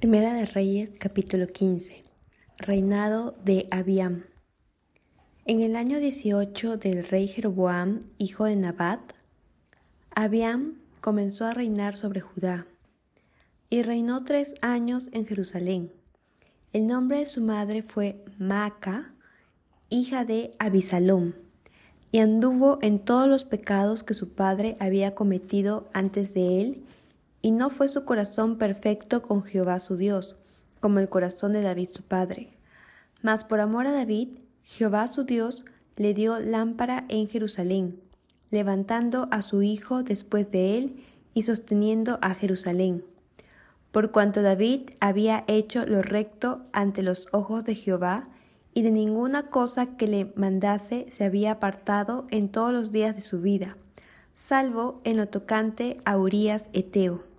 Primera de Reyes capítulo 15 Reinado de Abiam En el año 18 del rey Jeroboam, hijo de Nabat, Abiam comenzó a reinar sobre Judá y reinó tres años en Jerusalén. El nombre de su madre fue Maaca, hija de Abisalom, y anduvo en todos los pecados que su padre había cometido antes de él y no fue su corazón perfecto con Jehová su Dios, como el corazón de David su padre. Mas por amor a David, Jehová su Dios le dio lámpara en Jerusalén, levantando a su hijo después de él y sosteniendo a Jerusalén. Por cuanto David había hecho lo recto ante los ojos de Jehová, y de ninguna cosa que le mandase se había apartado en todos los días de su vida, salvo en lo tocante a Urías Eteo.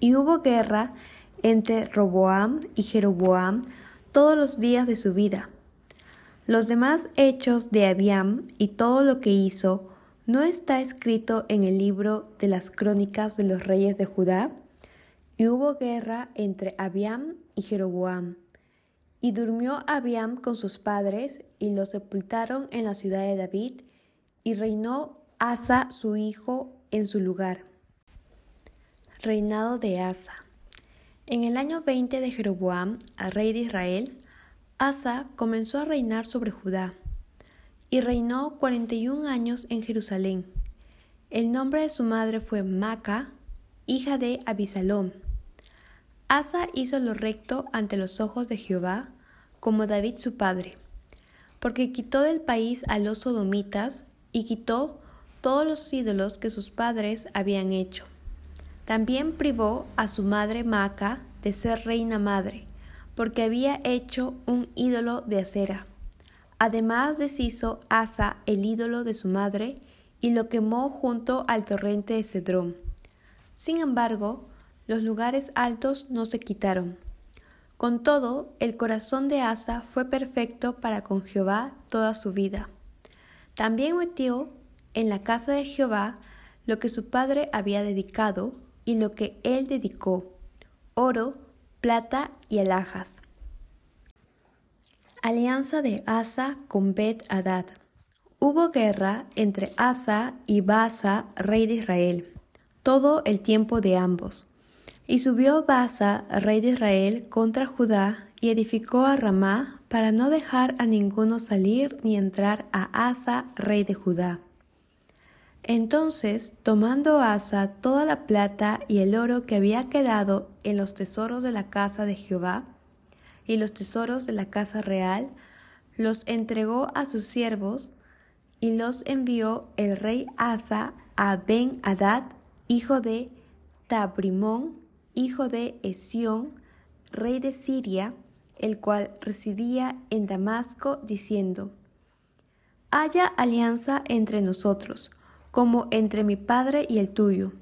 Y hubo guerra entre Roboam y Jeroboam todos los días de su vida. Los demás hechos de Abiam y todo lo que hizo no está escrito en el libro de las crónicas de los reyes de Judá. Y hubo guerra entre Abiam y Jeroboam. Y durmió Abiam con sus padres y lo sepultaron en la ciudad de David, y reinó Asa su hijo en su lugar. Reinado de Asa. En el año 20 de Jeroboam, rey de Israel, Asa comenzó a reinar sobre Judá y reinó 41 años en Jerusalén. El nombre de su madre fue Maca, hija de Abisalom. Asa hizo lo recto ante los ojos de Jehová, como David su padre, porque quitó del país a los sodomitas y quitó todos los ídolos que sus padres habían hecho. También privó a su madre Maca de ser reina madre, porque había hecho un ídolo de acera. Además deshizo Asa el ídolo de su madre y lo quemó junto al torrente de Cedrón. Sin embargo, los lugares altos no se quitaron. Con todo, el corazón de Asa fue perfecto para con Jehová toda su vida. También metió en la casa de Jehová lo que su padre había dedicado, y lo que él dedicó, oro, plata y alhajas. Alianza de Asa con Bet Hadad. Hubo guerra entre Asa y Basa, rey de Israel, todo el tiempo de ambos. Y subió Basa, rey de Israel, contra Judá y edificó a Ramá para no dejar a ninguno salir ni entrar a Asa, rey de Judá. Entonces, tomando Asa toda la plata y el oro que había quedado en los tesoros de la casa de Jehová y los tesoros de la casa real, los entregó a sus siervos y los envió el rey Asa a Ben Hadad, hijo de Tabrimón, hijo de Esión, rey de Siria, el cual residía en Damasco, diciendo: Haya alianza entre nosotros como entre mi Padre y el tuyo.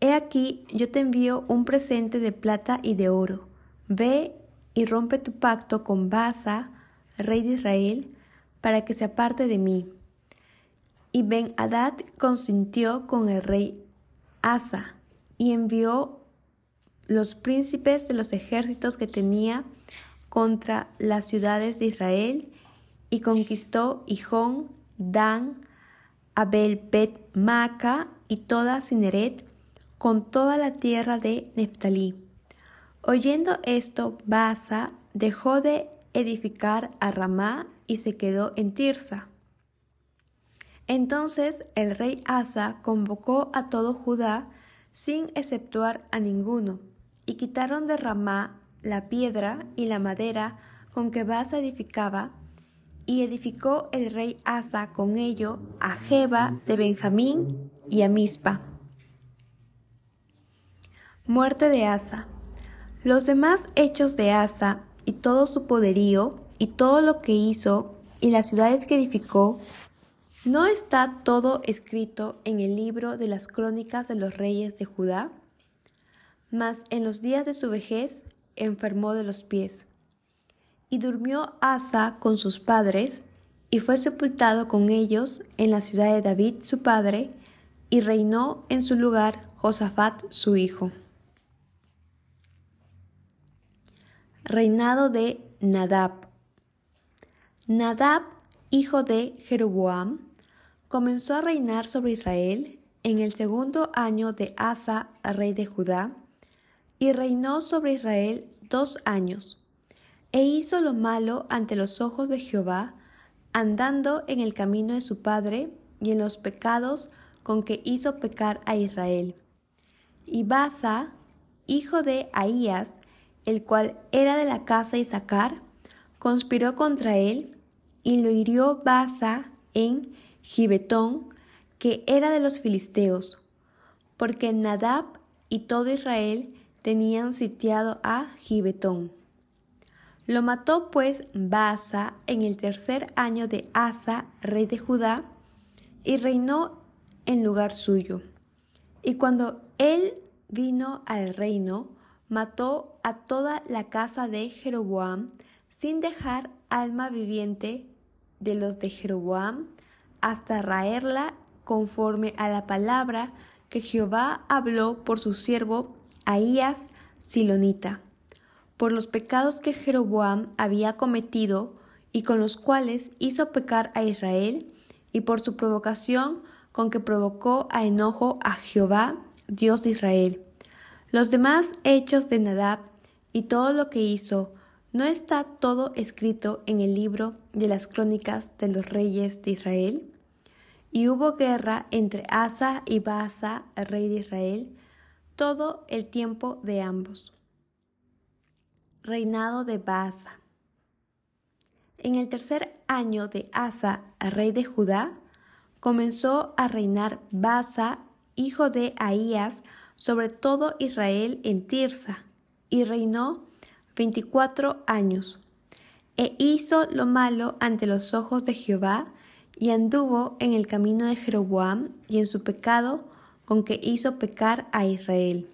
He aquí, yo te envío un presente de plata y de oro. Ve y rompe tu pacto con Basa, rey de Israel, para que se aparte de mí. Y Ben Hadad consintió con el rey Asa y envió los príncipes de los ejércitos que tenía contra las ciudades de Israel y conquistó Hijón, Dan, Abel Bet Maca y toda Cineret, con toda la tierra de Neftalí. Oyendo esto, Basa dejó de edificar a Ramá y se quedó en Tirsa. Entonces el rey Asa convocó a todo Judá sin exceptuar a ninguno, y quitaron de Ramá la piedra y la madera con que Basa edificaba, y edificó el rey Asa con ello a Jeba de Benjamín y a Mispa. Muerte de Asa. Los demás hechos de Asa y todo su poderío y todo lo que hizo y las ciudades que edificó, ¿no está todo escrito en el libro de las crónicas de los reyes de Judá? Mas en los días de su vejez enfermó de los pies y durmió Asa con sus padres, y fue sepultado con ellos en la ciudad de David su padre, y reinó en su lugar Josafat su hijo. Reinado de Nadab. Nadab, hijo de Jeroboam, comenzó a reinar sobre Israel en el segundo año de Asa, rey de Judá, y reinó sobre Israel dos años, e hizo lo malo ante los ojos de Jehová, andando en el camino de su padre y en los pecados con que hizo pecar a Israel. Y Basa, hijo de Ahías, el cual era de la casa de Isaacar, conspiró contra él y lo hirió Basa en Gibetón, que era de los filisteos, porque Nadab y todo Israel tenían sitiado a Gibetón. Lo mató pues Basa en el tercer año de Asa, rey de Judá, y reinó en lugar suyo. Y cuando él vino al reino, mató a toda la casa de Jeroboam, sin dejar alma viviente de los de Jeroboam, hasta raerla conforme a la palabra que Jehová habló por su siervo Ahías Silonita, por los pecados que Jeroboam había cometido y con los cuales hizo pecar a Israel, y por su provocación con que provocó a enojo a Jehová, Dios de Israel. Los demás hechos de Nadab y todo lo que hizo, ¿no está todo escrito en el libro de las crónicas de los reyes de Israel? Y hubo guerra entre Asa y Baasa, rey de Israel, todo el tiempo de ambos. Reinado de Baasa. En el tercer año de Asa, rey de Judá, comenzó a reinar Baasa, hijo de Ahías, sobre todo Israel en Tirsa, y reinó veinticuatro años. E hizo lo malo ante los ojos de Jehová, y anduvo en el camino de Jeroboam y en su pecado con que hizo pecar a Israel.